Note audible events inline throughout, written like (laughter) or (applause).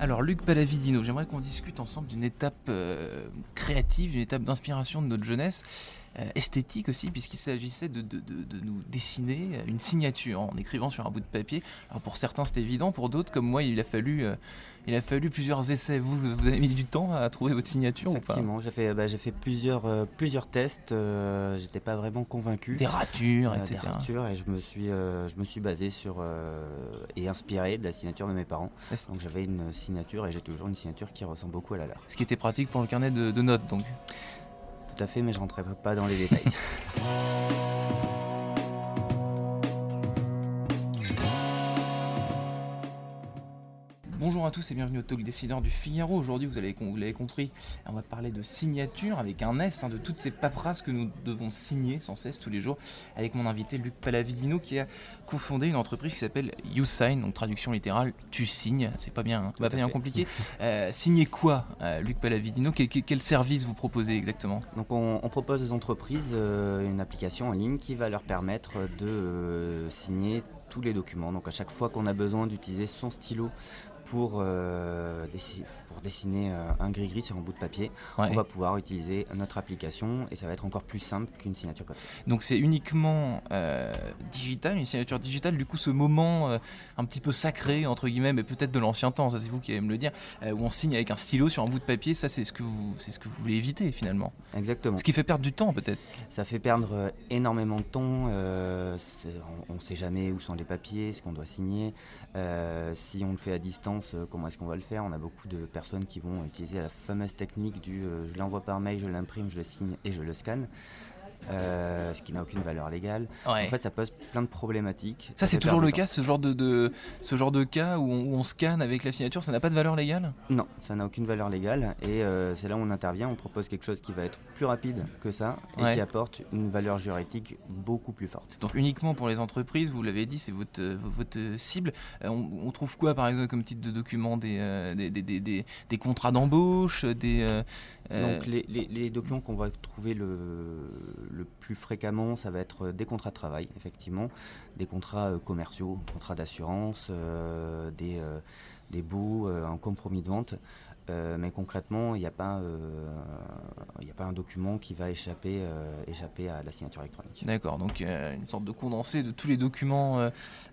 Alors Luc Palavidino, j'aimerais qu'on discute ensemble d'une étape euh, créative, d'une étape d'inspiration de notre jeunesse, esthétique aussi, puisqu'il s'agissait de, de- de- de nous dessiner une signature en écrivant sur un bout de papier. Alors pour certains c'est évident, pour d'autres comme moi il a fallu, euh, il a fallu plusieurs essais. Vous, vous avez mis du temps à trouver votre signature ou pas? Effectivement, j'ai fait, bah, j'ai fait plusieurs, euh, plusieurs tests. euh, J'étais pas vraiment convaincu. Des ratures, Euh, etc. des ratures, et je me suis, euh, je me suis basé sur euh, et inspiré de la signature de mes parents. Ah, Donc j'avais une signature et j'ai toujours une signature qui ressemble beaucoup à la leur. Ce qui était pratique pour le carnet de, de notes donc. Tout à fait, mais je rentrerai pas dans les détails. (laughs) Bonjour à tous et bienvenue au Talk Décideur du Figaro. Aujourd'hui, vous, l'avez compris, on va parler de signature avec un S, hein, de toutes ces paperasses que nous devons signer sans cesse tous les jours, avec mon invité Luc Palavidino qui a cofondé une entreprise qui s'appelle YouSign, donc traduction littérale, tu signes, c'est pas bien, hein, pas bien compliqué. Euh, signer quoi, euh, Luc Palavidino? Quel, service vous proposez exactement? Donc on, on propose aux entreprises euh, une application en ligne qui va leur permettre de signer tous les documents. Donc à chaque fois qu'on a besoin d'utiliser son stylo pour, euh, dessi- pour dessiner euh, un gris-gris sur un bout de papier, Ouais. on va pouvoir utiliser notre application et ça va être encore plus simple qu'une signature papier. Donc c'est uniquement euh, digital, une signature digitale. Du coup, ce moment euh, un petit peu sacré entre guillemets, mais peut-être de l'ancien temps, ça c'est vous qui allez me le dire, où on signe avec un stylo sur un bout de papier, ça c'est ce que vous, c'est ce que vous voulez éviter finalement. Exactement. Ce qui fait perdre du temps peut-être. Ça fait perdre énormément de temps. euh, on ne sait jamais où sont les papiers, ce qu'on doit signer. Euh, si on le fait à distance, comment est-ce qu'on va le faire? On a beaucoup de personnes qui vont utiliser la fameuse technique du euh, je l'envoie par mail, je l'imprime, je le signe et je le scanne. Euh, ce qui n'a aucune valeur légale. En fait, ça pose plein de problématiques. ça c'est toujours le cas, ce genre de, de- ce genre de cas où on, où on scanne avec la signature, ça n'a pas de valeur légale? Non, ça n'a aucune valeur légale. Et euh, c'est là où on intervient. On propose quelque chose qui va être plus rapide que ça et Ouais. qui apporte une valeur juridique beaucoup plus forte. Donc uniquement pour les entreprises, vous l'avez dit, c'est votre, votre cible. Euh, on, on trouve quoi par exemple comme type de document? Des, des- des- des contrats d'embauche, des... euh, Donc les, documents qu'on va trouver le, plus fréquemment, ça va être des contrats de travail, effectivement, des contrats euh, commerciaux, contrats d'assurance, euh, des, des baux, un compromis de vente. Euh, mais concrètement, il n'y a, pas, euh, a pas un document qui va échapper, euh, échapper à la signature électronique. D'accord, donc une sorte de condensé de tous les documents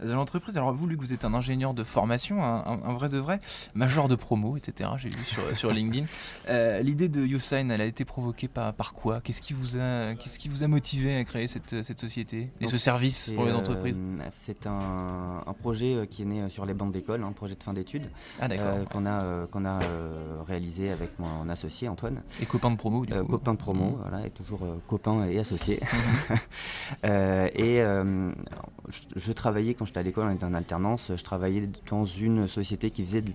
de l'entreprise. Alors vous, Luc, vous êtes un ingénieur de formation, un, vrai de vrai, major de promo, etc. J'ai vu sur, sur LinkedIn. (laughs) L'idée de YouSign, elle a été provoquée par, par quoi? Qu'est-ce qui, vous a- qu'est-ce qui vous a motivé à créer cette, cette société et Donc, ce service pour les entreprises? C'est un, un projet qui est né sur les bancs d'école, un projet de fin d'études, Ah qu'on a, qu'on a réalisé avec mon associé Antoine. Et copains de promo, du Euh, coup. copain de promo, Mhm. voilà, et toujours euh, copain et associé. (laughs) Euh, et euh, je, je travaillais, quand j'étais à l'école, on était en alternance, je travaillais dans une société qui faisait de-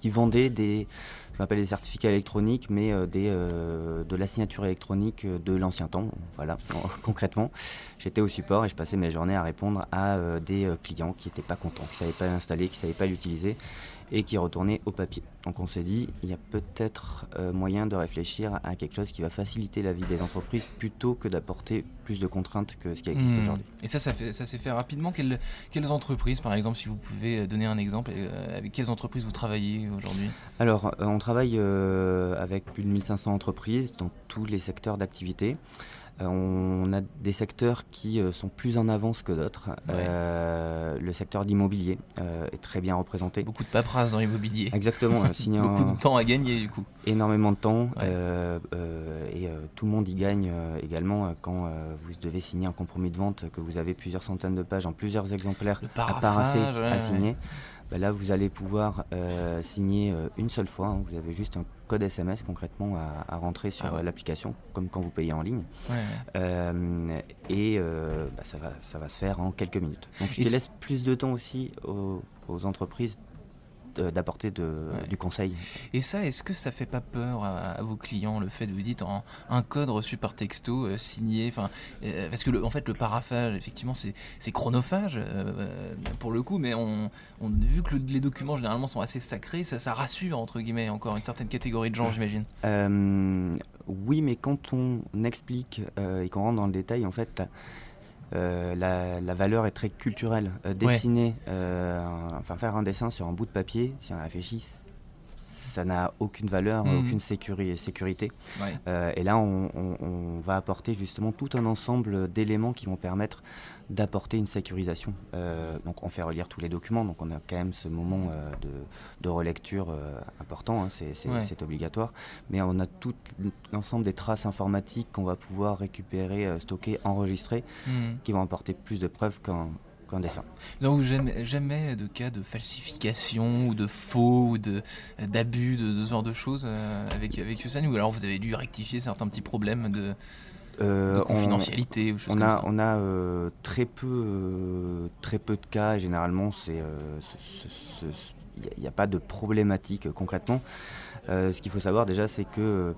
qui vendait des, je m'appelle des certificats électroniques, mais euh, des, euh, de la signature électronique euh, de l'ancien temps. Voilà, (laughs) concrètement, j'étais au support et je passais mes journées à répondre à euh, des euh, clients qui n'étaient pas contents, qui ne savaient pas l'installer, qui ne savaient pas l'utiliser et qui retournaient au papier. Donc on s'est dit, il y a peut-être euh, moyen de réfléchir à quelque chose qui va faciliter la vie des entreprises plutôt que d'apporter plus de contraintes que ce qui existe Hmm. aujourd'hui. Et ça, ça, fait- ça s'est fait rapidement. Quelles, quelles entreprises, par exemple, si vous pouvez donner un exemple, euh, avec quelles entreprises vous travaillez aujourd'hui? Alors, euh, on travaille avec plus de 1500 entreprises dans tous les secteurs d'activité. Euh, on a des secteurs qui euh, sont plus en avance que d'autres. Euh, le secteur d'immobilier est très bien représenté. Beaucoup de paperasse dans l'immobilier. Exactement, (laughs) Beaucoup de temps à gagner, du coup. énormément de temps Ouais. et tout le monde y gagne également quand vous devez signer un compromis de vente que vous avez plusieurs centaines de pages en plusieurs exemplaires à paraffer, ouais, à signer. Bah là vous allez pouvoir signer une seule fois. Hein. vous avez juste un code SMS concrètement à, rentrer sur ah l'application, comme quand vous payez en ligne. et bah, ça, va, ça va se faire en quelques minutes. Donc ce qui laisse plus de temps aussi aux, aux entreprises d'apporter du conseil. Et ça, est-ce que ça fait pas peur à, vos clients le fait de vous dites en, un code reçu par texto euh, signé, enfin euh, parce que le, en fait le paraphage effectivement c'est chronophage euh, pour le coup, mais on, vu que les documents généralement sont assez sacrés, ça, ça rassure entre guillemets encore une certaine catégorie de gens, j'imagine. oui, mais quand on explique et qu'on rentre dans le détail, en fait euh, la, valeur est très culturelle. Euh, dessiner, euh, enfin faire un dessin sur un bout de papier, si on réfléchit, ça n'a aucune valeur, mhm. aucune sécurité. et là, on, va apporter justement tout un ensemble d'éléments qui vont permettre d'apporter une sécurisation. Euh, donc on fait relire tous les documents, donc on a quand même ce moment euh, de, relecture euh, important, hein, c'est obligatoire. Mais on a tout l'ensemble des traces informatiques qu'on va pouvoir récupérer, stocker, enregistrer, hmm. qui vont apporter plus de preuves qu'un dessin. Donc jamais, jamais de cas de falsification ou de faux ou d'abus de, de, ce genre de choses avec, avec Susan ou alors vous avez dû rectifier certains petits problèmes de, euh, confidentialité on, ou on a, On a euh, très, peu, euh, très peu de cas. Généralement, il n'y a, pas de problématique concrètement. ce qu'il faut savoir déjà, c'est que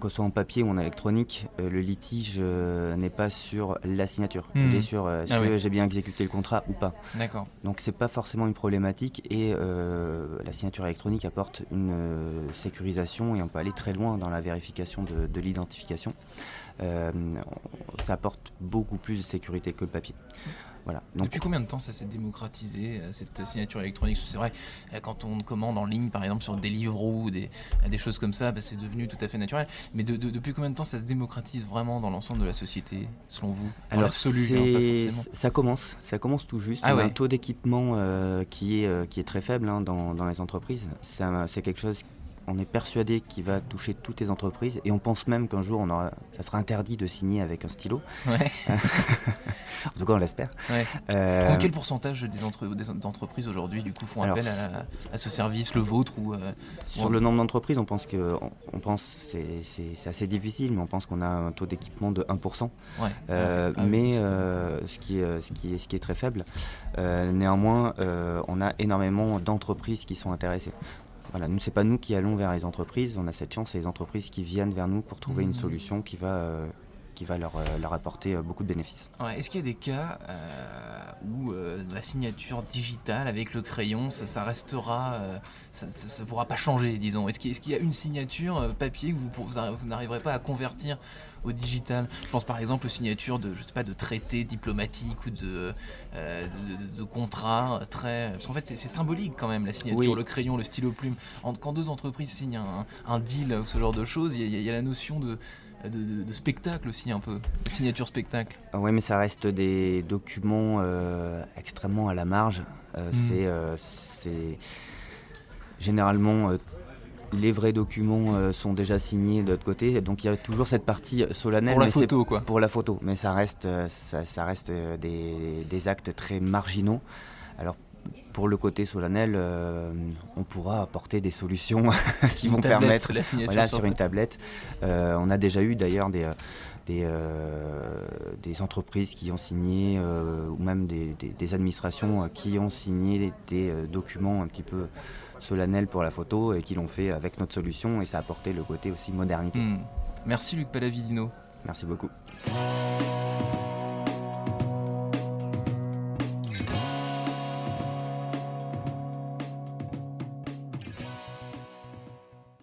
que ce soit en papier ou en électronique, le litige n'est pas sur la signature. Il hmm. est sur est-ce ah que j'ai bien exécuté le contrat ou pas. D'accord. Donc c'est pas forcément une problématique et la signature électronique apporte une sécurisation et on peut aller très loin dans la vérification de l'identification. Euh, ça apporte beaucoup plus de sécurité que le papier. Voilà. Depuis combien de temps ça s'est démocratisé, euh, cette signature électronique C'est vrai, euh, quand on commande en ligne, par exemple, sur des livres ou des, des choses comme ça, bah, c'est devenu tout à fait naturel. Mais depuis combien de temps ça se démocratise vraiment dans l'ensemble de la société, selon vous Alors, ça commence, ça commence tout juste. Ah on a un taux d'équipement qui, est, qui est très faible hein, dans, dans, les entreprises. C'est quelque chose on est persuadé qu'il va toucher toutes les entreprises et on pense même qu'un jour, on aura, ça sera interdit de signer avec un stylo. Ouais. (laughs) en tout cas, on l'espère. Euh, quel pourcentage des, entreprises aujourd'hui du coup font appel à, ce service, le vôtre ou euh, Sur le nombre d'entreprises, on pense que on, pense c'est assez difficile, mais on pense qu'on a un taux d'équipement de 1%. Euh, ah mais ce, qui est, ce, qui est, ce qui est très faible. néanmoins, on a énormément d'entreprises qui sont intéressées. Voilà, nous, c'est pas nous qui allons vers les entreprises. On a cette chance, c'est les entreprises qui viennent vers nous pour trouver une mmh. solution qui va, euh, qui va leur, euh, leur apporter euh, beaucoup de bénéfices. Est-ce qu'il y a des cas où la signature digitale avec le crayon, ça, ça restera, ça ne pourra pas changer, disons? Est-ce qu'il y, a une signature papier que vous, vous n'arriverez pas à convertir au digital? Je pense par exemple aux signatures de, je sais pas, de traités diplomatiques ou de, euh, de, contrats très. Parce qu'en fait, c'est symbolique quand même la signature, le crayon, le stylo plume. Quand deux entreprises signent un, un deal ou ce genre de choses, il y, a la notion de, de, spectacle aussi un peu, signature spectacle. Ah oui, mais ça reste des documents euh, extrêmement à la marge. Euh, mmh. C'est généralement les vrais documents euh, sont déjà signés de l'autre côté. Donc il y a toujours cette partie solennelle. Pour la photo, quoi. Pour la photo. Mais ça reste, euh, ça, reste euh, des, actes très marginaux. Alors pour le côté solennel, on pourra apporter des solutions (laughs) qui vont permettre, voilà, sur une tablette. on a déjà eu d'ailleurs des, des, des, entreprises qui ont signé, ou même des, des, administrations qui ont signé des documents un petit peu solennel pour la photo et qui l'ont fait avec notre solution et ça a apporté le côté aussi modernité. Hmm. Merci Luc Palavidino. Merci beaucoup.